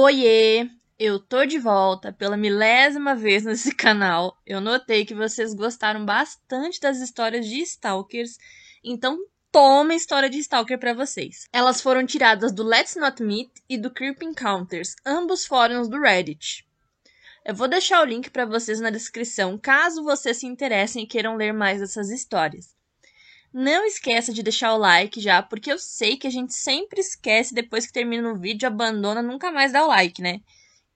Oiê! Eu tô de volta pela milésima vez nesse canal. Eu notei que vocês gostaram bastante das histórias de Stalkers, então toma história de Stalker para vocês. Elas foram tiradas do Let's Not Meet e do Creep Encounters, ambos fóruns do Reddit. Eu vou deixar o link para vocês na descrição, caso vocês se interessem e queiram ler mais dessas histórias. Não esqueça de deixar o like já, porque eu sei que a gente sempre esquece depois que termina o vídeo, abandona, nunca mais dá o like, né?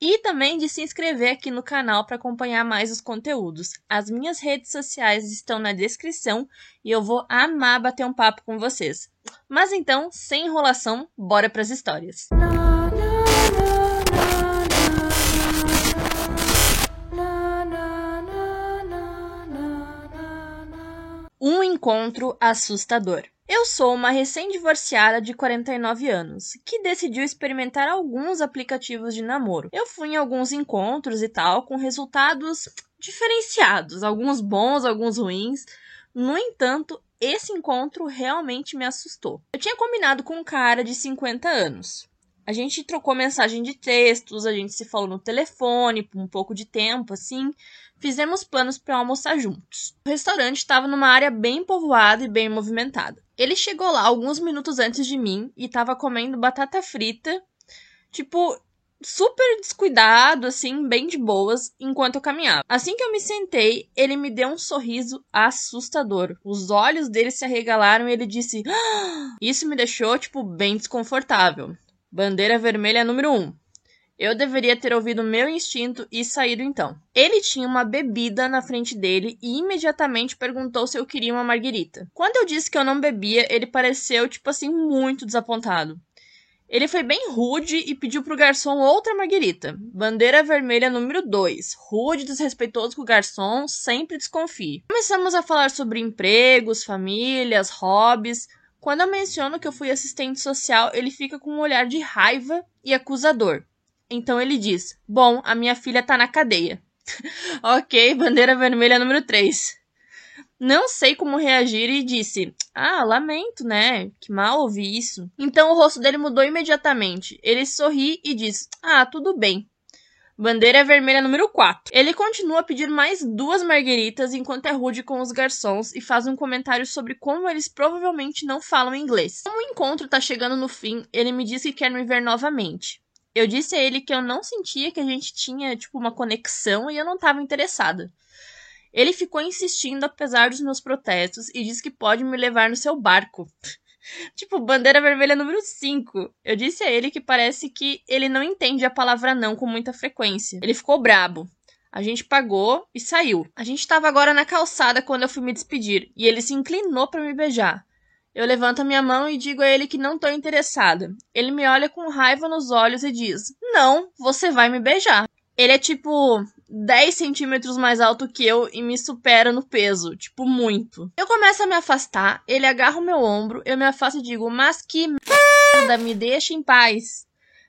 E também de se inscrever aqui no canal para acompanhar mais os conteúdos. As minhas redes sociais estão na descrição e eu vou amar bater um papo com vocês. Mas então, sem enrolação, bora para as histórias. Um encontro assustador. Eu sou uma recém-divorciada de 49 anos, que decidiu experimentar alguns aplicativos de namoro. Eu fui em alguns encontros e tal, com resultados diferenciados, alguns bons, alguns ruins. No entanto, esse encontro realmente me assustou. Eu tinha combinado com um cara de 50 anos. A gente trocou mensagem de textos, a gente se falou no telefone por um pouco de tempo, assim. Fizemos planos para almoçar juntos. O restaurante estava numa área bem povoada e bem movimentada. Ele chegou lá alguns minutos antes de mim e estava comendo batata frita, tipo, super descuidado, assim, bem de boas, enquanto eu caminhava. Assim que eu me sentei, ele me deu um sorriso assustador. Os olhos dele se arregalaram e ele disse: ah! Isso me deixou, tipo, bem desconfortável. Bandeira vermelha número 1. Um. Eu deveria ter ouvido meu instinto e saído então. Ele tinha uma bebida na frente dele e imediatamente perguntou se eu queria uma marguerita. Quando eu disse que eu não bebia, ele pareceu, tipo assim, muito desapontado. Ele foi bem rude e pediu pro garçom outra marguerita. Bandeira vermelha número 2. Rude desrespeitoso com o garçom, sempre desconfie. Começamos a falar sobre empregos, famílias, hobbies. Quando eu menciono que eu fui assistente social, ele fica com um olhar de raiva e acusador. Então ele diz: Bom, a minha filha tá na cadeia. ok, bandeira vermelha número 3. Não sei como reagir e disse: Ah, lamento, né? Que mal ouvi isso. Então o rosto dele mudou imediatamente. Ele sorri e diz: Ah, tudo bem. Bandeira vermelha número 4. Ele continua a pedir mais duas margueritas enquanto é rude com os garçons e faz um comentário sobre como eles provavelmente não falam inglês. Como o encontro tá chegando no fim, ele me diz que quer me ver novamente. Eu disse a ele que eu não sentia que a gente tinha, tipo, uma conexão e eu não estava interessada. Ele ficou insistindo apesar dos meus protestos e disse que pode me levar no seu barco. Tipo, bandeira vermelha número 5. Eu disse a ele que parece que ele não entende a palavra não com muita frequência. Ele ficou brabo. A gente pagou e saiu. A gente estava agora na calçada quando eu fui me despedir e ele se inclinou para me beijar. Eu levanto a minha mão e digo a ele que não estou interessada. Ele me olha com raiva nos olhos e diz: Não, você vai me beijar. Ele é tipo 10 centímetros mais alto que eu e me supera no peso, tipo, muito. Eu começo a me afastar, ele agarra o meu ombro, eu me afasto e digo, mas que merda, me deixa em paz.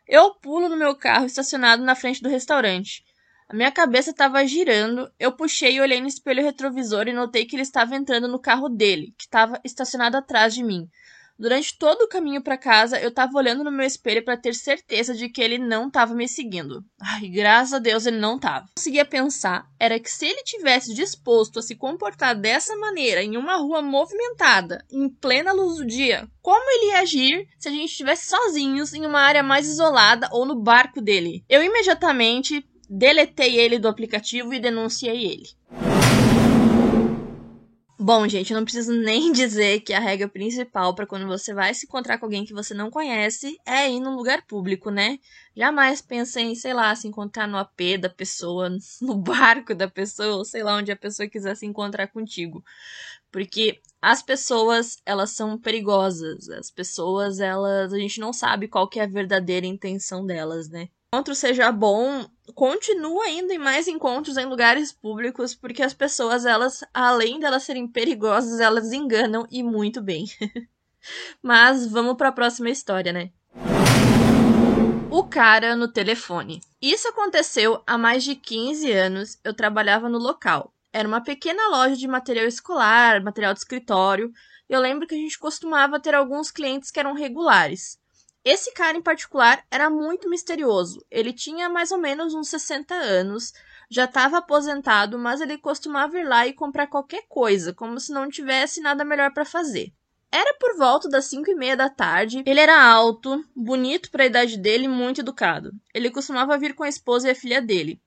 Eu pulo no meu carro estacionado na frente do restaurante. A minha cabeça estava girando, eu puxei e olhei no espelho retrovisor e notei que ele estava entrando no carro dele, que estava estacionado atrás de mim. Durante todo o caminho para casa, eu tava olhando no meu espelho para ter certeza de que ele não tava me seguindo. Ai, graças a Deus ele não tava. O que eu conseguia pensar era que se ele tivesse disposto a se comportar dessa maneira em uma rua movimentada, em plena luz do dia, como ele ia agir se a gente estivesse sozinhos em uma área mais isolada ou no barco dele? Eu imediatamente deletei ele do aplicativo e denunciei ele. Bom, gente, eu não preciso nem dizer que a regra principal para quando você vai se encontrar com alguém que você não conhece é ir num lugar público, né? Jamais pense em, sei lá, se encontrar no AP da pessoa, no barco da pessoa, ou sei lá onde a pessoa quiser se encontrar contigo. Porque as pessoas, elas são perigosas. As pessoas, elas, a gente não sabe qual que é a verdadeira intenção delas, né? Encontro seja bom, continua indo em mais encontros em lugares públicos, porque as pessoas, elas, além delas serem perigosas, elas enganam e muito bem. Mas vamos para a próxima história, né? O cara no telefone. Isso aconteceu há mais de 15 anos. Eu trabalhava no local. Era uma pequena loja de material escolar, material de escritório. Eu lembro que a gente costumava ter alguns clientes que eram regulares. Esse cara em particular era muito misterioso. Ele tinha mais ou menos uns 60 anos, já estava aposentado, mas ele costumava ir lá e comprar qualquer coisa, como se não tivesse nada melhor para fazer. Era por volta das 5 e meia da tarde. Ele era alto, bonito para a idade dele e muito educado. Ele costumava vir com a esposa e a filha dele.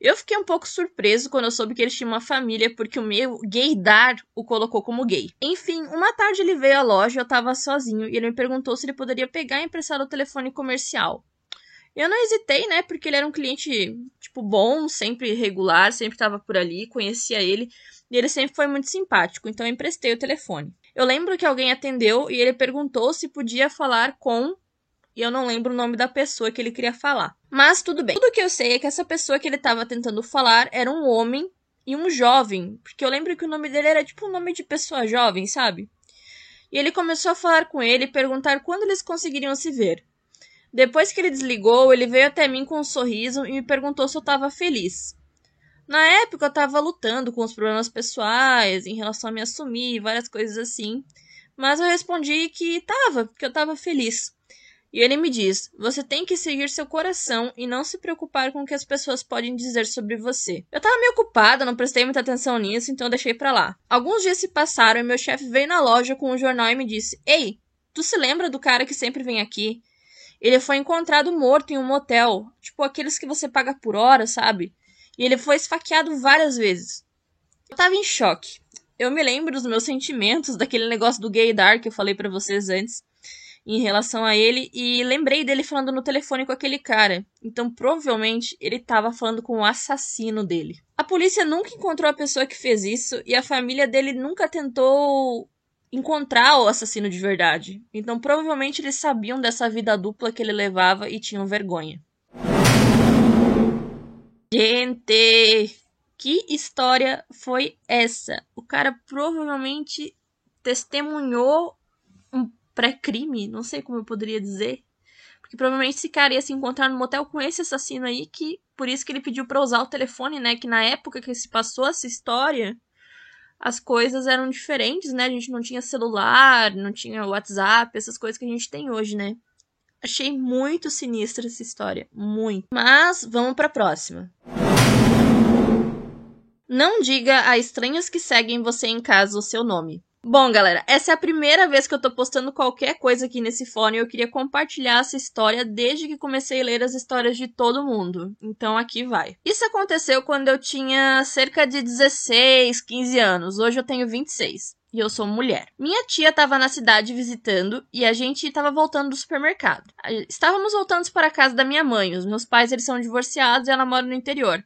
Eu fiquei um pouco surpreso quando eu soube que ele tinha uma família, porque o meu gaydar o colocou como gay. Enfim, uma tarde ele veio à loja, eu tava sozinho, e ele me perguntou se ele poderia pegar e emprestar o telefone comercial. Eu não hesitei, né, porque ele era um cliente, tipo, bom, sempre regular, sempre tava por ali, conhecia ele, e ele sempre foi muito simpático, então eu emprestei o telefone. Eu lembro que alguém atendeu e ele perguntou se podia falar com e eu não lembro o nome da pessoa que ele queria falar. Mas tudo bem. Tudo que eu sei é que essa pessoa que ele estava tentando falar era um homem e um jovem, porque eu lembro que o nome dele era tipo um nome de pessoa jovem, sabe? E ele começou a falar com ele e perguntar quando eles conseguiriam se ver. Depois que ele desligou, ele veio até mim com um sorriso e me perguntou se eu estava feliz. Na época eu estava lutando com os problemas pessoais em relação a me assumir, várias coisas assim, mas eu respondi que estava, que eu estava feliz. E ele me diz: você tem que seguir seu coração e não se preocupar com o que as pessoas podem dizer sobre você. Eu tava meio ocupada, não prestei muita atenção nisso, então deixei para lá. Alguns dias se passaram e meu chefe veio na loja com um jornal e me disse: Ei, tu se lembra do cara que sempre vem aqui? Ele foi encontrado morto em um motel, tipo aqueles que você paga por hora, sabe? E ele foi esfaqueado várias vezes. Eu tava em choque. Eu me lembro dos meus sentimentos, daquele negócio do gaydar que eu falei para vocês antes em relação a ele e lembrei dele falando no telefone com aquele cara. Então, provavelmente, ele estava falando com o assassino dele. A polícia nunca encontrou a pessoa que fez isso e a família dele nunca tentou encontrar o assassino de verdade. Então, provavelmente, eles sabiam dessa vida dupla que ele levava e tinham vergonha. Gente, que história foi essa? O cara provavelmente testemunhou pré-crime, não sei como eu poderia dizer. Porque provavelmente esse cara ia se encontrar no motel com esse assassino aí, que por isso que ele pediu para usar o telefone, né? Que na época que se passou essa história, as coisas eram diferentes, né? A gente não tinha celular, não tinha WhatsApp, essas coisas que a gente tem hoje, né? Achei muito sinistra essa história, muito. Mas vamos para a próxima. Não diga a estranhos que seguem você em casa o seu nome. Bom, galera, essa é a primeira vez que eu tô postando qualquer coisa aqui nesse fone e eu queria compartilhar essa história desde que comecei a ler as histórias de todo mundo. Então aqui vai. Isso aconteceu quando eu tinha cerca de 16, 15 anos. Hoje eu tenho 26 e eu sou mulher. Minha tia estava na cidade visitando e a gente estava voltando do supermercado. Estávamos voltando para a casa da minha mãe. Os meus pais eles são divorciados e ela mora no interior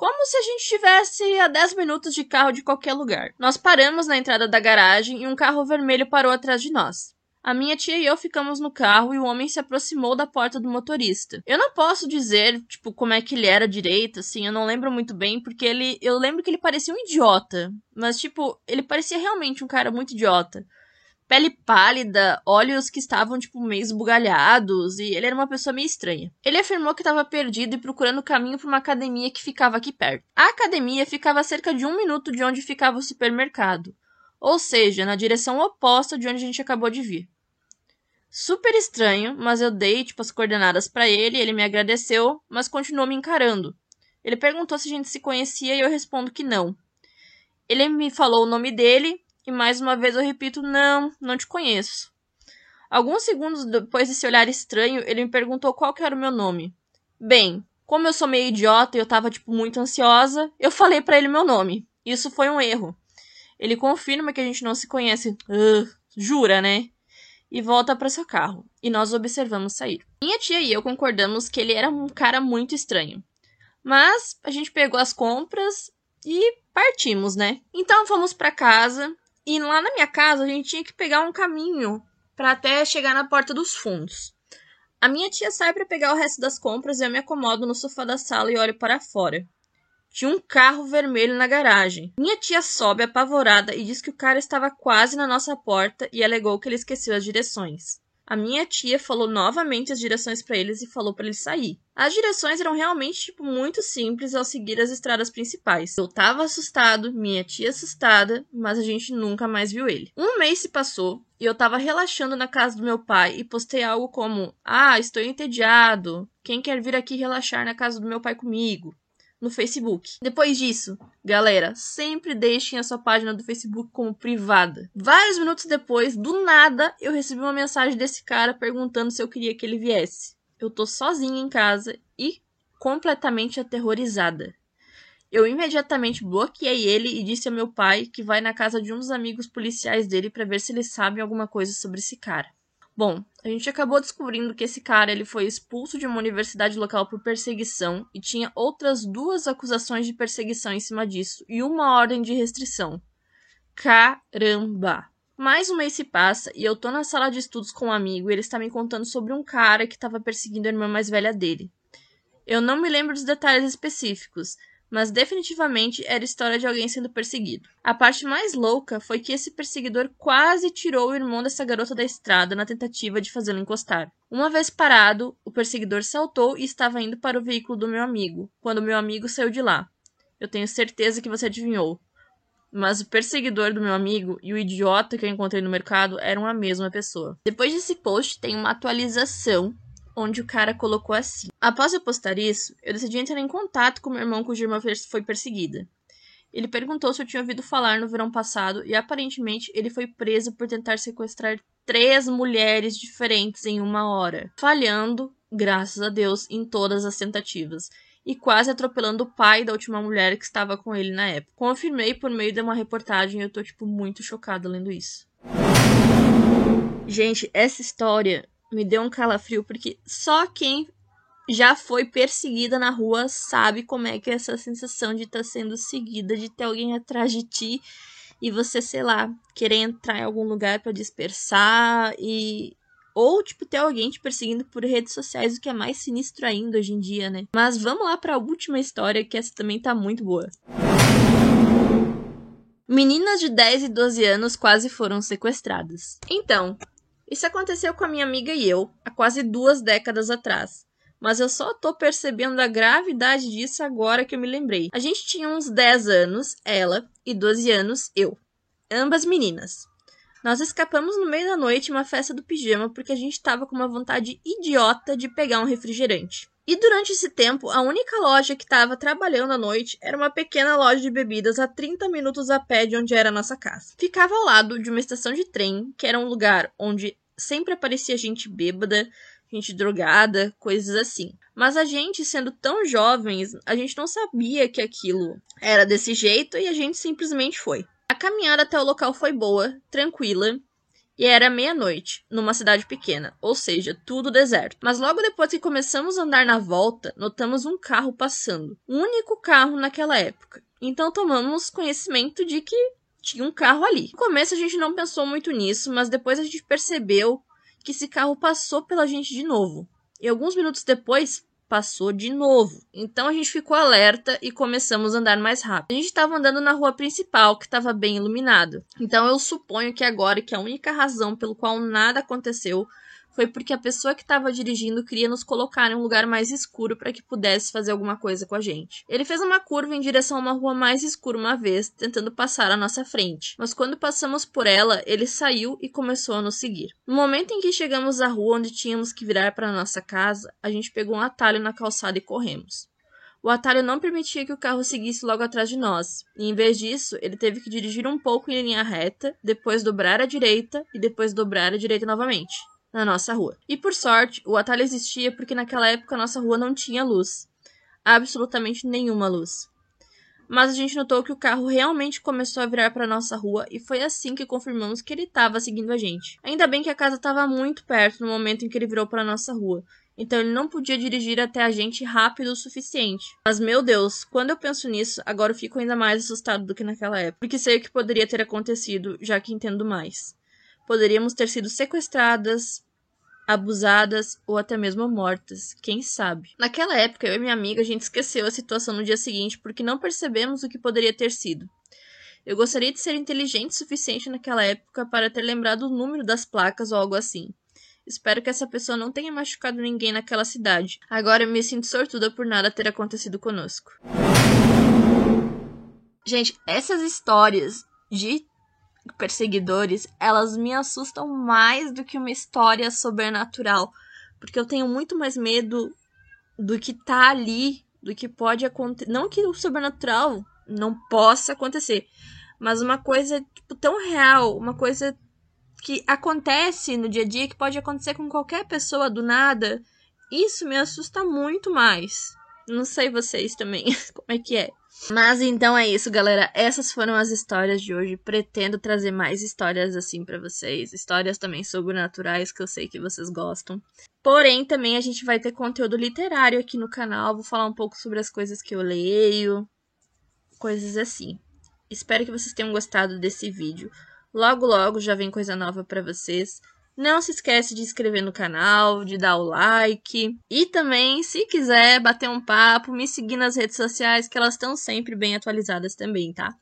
como se a gente estivesse a 10 minutos de carro de qualquer lugar. Nós paramos na entrada da garagem e um carro vermelho parou atrás de nós. A minha tia e eu ficamos no carro e o homem se aproximou da porta do motorista. Eu não posso dizer, tipo, como é que ele era direito, assim, eu não lembro muito bem, porque ele. Eu lembro que ele parecia um idiota. Mas, tipo, ele parecia realmente um cara muito idiota pele pálida, olhos que estavam, tipo, meio esbugalhados, e ele era uma pessoa meio estranha. Ele afirmou que estava perdido e procurando caminho para uma academia que ficava aqui perto. A academia ficava a cerca de um minuto de onde ficava o supermercado, ou seja, na direção oposta de onde a gente acabou de vir. Super estranho, mas eu dei, tipo, as coordenadas para ele, ele me agradeceu, mas continuou me encarando. Ele perguntou se a gente se conhecia e eu respondo que não. Ele me falou o nome dele e mais uma vez eu repito: não, não te conheço. Alguns segundos depois desse olhar estranho, ele me perguntou qual era o meu nome. Bem, como eu sou meio idiota e eu tava, tipo, muito ansiosa, eu falei para ele meu nome. Isso foi um erro. Ele confirma que a gente não se conhece. Uh, jura, né? E volta para seu carro. E nós observamos sair. Minha tia e eu concordamos que ele era um cara muito estranho. Mas a gente pegou as compras e partimos, né? Então fomos para casa e lá na minha casa a gente tinha que pegar um caminho para até chegar na porta dos fundos. A minha tia sai para pegar o resto das compras e eu me acomodo no sofá da sala e olho para fora. Tinha um carro vermelho na garagem. Minha tia sobe apavorada e diz que o cara estava quase na nossa porta e alegou que ele esqueceu as direções. A minha tia falou novamente as direções para eles e falou para eles sair. As direções eram realmente tipo muito simples ao seguir as estradas principais. Eu tava assustado, minha tia assustada, mas a gente nunca mais viu ele. Um mês se passou e eu tava relaxando na casa do meu pai e postei algo como: "Ah, estou entediado. Quem quer vir aqui relaxar na casa do meu pai comigo?" No Facebook. Depois disso, galera, sempre deixem a sua página do Facebook como privada. Vários minutos depois, do nada, eu recebi uma mensagem desse cara perguntando se eu queria que ele viesse. Eu tô sozinha em casa e completamente aterrorizada. Eu imediatamente bloqueei ele e disse ao meu pai que vai na casa de um dos amigos policiais dele para ver se eles sabem alguma coisa sobre esse cara. Bom, a gente acabou descobrindo que esse cara ele foi expulso de uma universidade local por perseguição e tinha outras duas acusações de perseguição em cima disso e uma ordem de restrição. Caramba! Mais um mês se passa e eu tô na sala de estudos com um amigo e ele está me contando sobre um cara que estava perseguindo a irmã mais velha dele. Eu não me lembro dos detalhes específicos, mas definitivamente era história de alguém sendo perseguido. A parte mais louca foi que esse perseguidor quase tirou o irmão dessa garota da estrada na tentativa de fazê-lo encostar. Uma vez parado, o perseguidor saltou e estava indo para o veículo do meu amigo, quando meu amigo saiu de lá. Eu tenho certeza que você adivinhou. Mas o perseguidor do meu amigo e o idiota que eu encontrei no mercado eram a mesma pessoa. Depois desse post, tem uma atualização onde o cara colocou assim: Após eu postar isso, eu decidi entrar em contato com meu irmão cuja irmã foi perseguida. Ele perguntou se eu tinha ouvido falar no verão passado e aparentemente ele foi preso por tentar sequestrar três mulheres diferentes em uma hora, falhando, graças a Deus, em todas as tentativas e quase atropelando o pai da última mulher que estava com ele na época. Confirmei por meio de uma reportagem e eu tô tipo muito chocada lendo isso. Gente, essa história me deu um calafrio, porque só quem já foi perseguida na rua sabe como é que é essa sensação de estar tá sendo seguida, de ter alguém atrás de ti e você, sei lá, querer entrar em algum lugar para dispersar e ou tipo ter alguém te perseguindo por redes sociais, o que é mais sinistro ainda hoje em dia, né? Mas vamos lá para a última história que essa também tá muito boa. Meninas de 10 e 12 anos quase foram sequestradas. Então, isso aconteceu com a minha amiga e eu, há quase duas décadas atrás. Mas eu só tô percebendo a gravidade disso agora que eu me lembrei. A gente tinha uns 10 anos, ela, e 12 anos, eu. Ambas meninas. Nós escapamos no meio da noite uma festa do pijama porque a gente estava com uma vontade idiota de pegar um refrigerante. E durante esse tempo, a única loja que estava trabalhando à noite era uma pequena loja de bebidas a 30 minutos a pé de onde era a nossa casa. Ficava ao lado de uma estação de trem, que era um lugar onde sempre aparecia gente bêbada, gente drogada, coisas assim. Mas a gente, sendo tão jovens, a gente não sabia que aquilo era desse jeito e a gente simplesmente foi. A caminhada até o local foi boa, tranquila, e era meia-noite, numa cidade pequena, ou seja, tudo deserto. Mas logo depois que começamos a andar na volta, notamos um carro passando. O único carro naquela época. Então tomamos conhecimento de que tinha um carro ali. No começo a gente não pensou muito nisso, mas depois a gente percebeu que esse carro passou pela gente de novo. E alguns minutos depois, passou de novo. Então a gente ficou alerta e começamos a andar mais rápido. A gente estava andando na rua principal, que estava bem iluminado. Então eu suponho que agora que a única razão pelo qual nada aconteceu foi porque a pessoa que estava dirigindo queria nos colocar em um lugar mais escuro para que pudesse fazer alguma coisa com a gente. Ele fez uma curva em direção a uma rua mais escura uma vez, tentando passar à nossa frente, mas quando passamos por ela, ele saiu e começou a nos seguir. No momento em que chegamos à rua onde tínhamos que virar para nossa casa, a gente pegou um atalho na calçada e corremos. O atalho não permitia que o carro seguisse logo atrás de nós, e em vez disso, ele teve que dirigir um pouco em linha reta, depois dobrar à direita e depois dobrar à direita novamente na nossa rua. E por sorte, o atalho existia porque naquela época a nossa rua não tinha luz. Absolutamente nenhuma luz. Mas a gente notou que o carro realmente começou a virar para nossa rua e foi assim que confirmamos que ele estava seguindo a gente. Ainda bem que a casa estava muito perto no momento em que ele virou para nossa rua, então ele não podia dirigir até a gente rápido o suficiente. Mas meu Deus, quando eu penso nisso, agora eu fico ainda mais assustado do que naquela época, porque sei o que poderia ter acontecido, já que entendo mais poderíamos ter sido sequestradas, abusadas ou até mesmo mortas, quem sabe. Naquela época, eu e minha amiga, a gente esqueceu a situação no dia seguinte porque não percebemos o que poderia ter sido. Eu gostaria de ser inteligente o suficiente naquela época para ter lembrado o número das placas ou algo assim. Espero que essa pessoa não tenha machucado ninguém naquela cidade. Agora eu me sinto sortuda por nada ter acontecido conosco. Gente, essas histórias de perseguidores, elas me assustam mais do que uma história sobrenatural. Porque eu tenho muito mais medo do que tá ali, do que pode acontecer. Não que o sobrenatural não possa acontecer, mas uma coisa tipo, tão real, uma coisa que acontece no dia a dia, que pode acontecer com qualquer pessoa do nada, isso me assusta muito mais. Não sei vocês também, como é que é. Mas então é isso, galera. Essas foram as histórias de hoje. Pretendo trazer mais histórias assim para vocês, histórias também sobrenaturais que eu sei que vocês gostam. Porém, também a gente vai ter conteúdo literário aqui no canal. Vou falar um pouco sobre as coisas que eu leio, coisas assim. Espero que vocês tenham gostado desse vídeo. Logo, logo já vem coisa nova para vocês. Não se esquece de inscrever no canal, de dar o like. E também, se quiser bater um papo, me seguir nas redes sociais, que elas estão sempre bem atualizadas também, tá?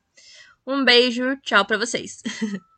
Um beijo, tchau pra vocês.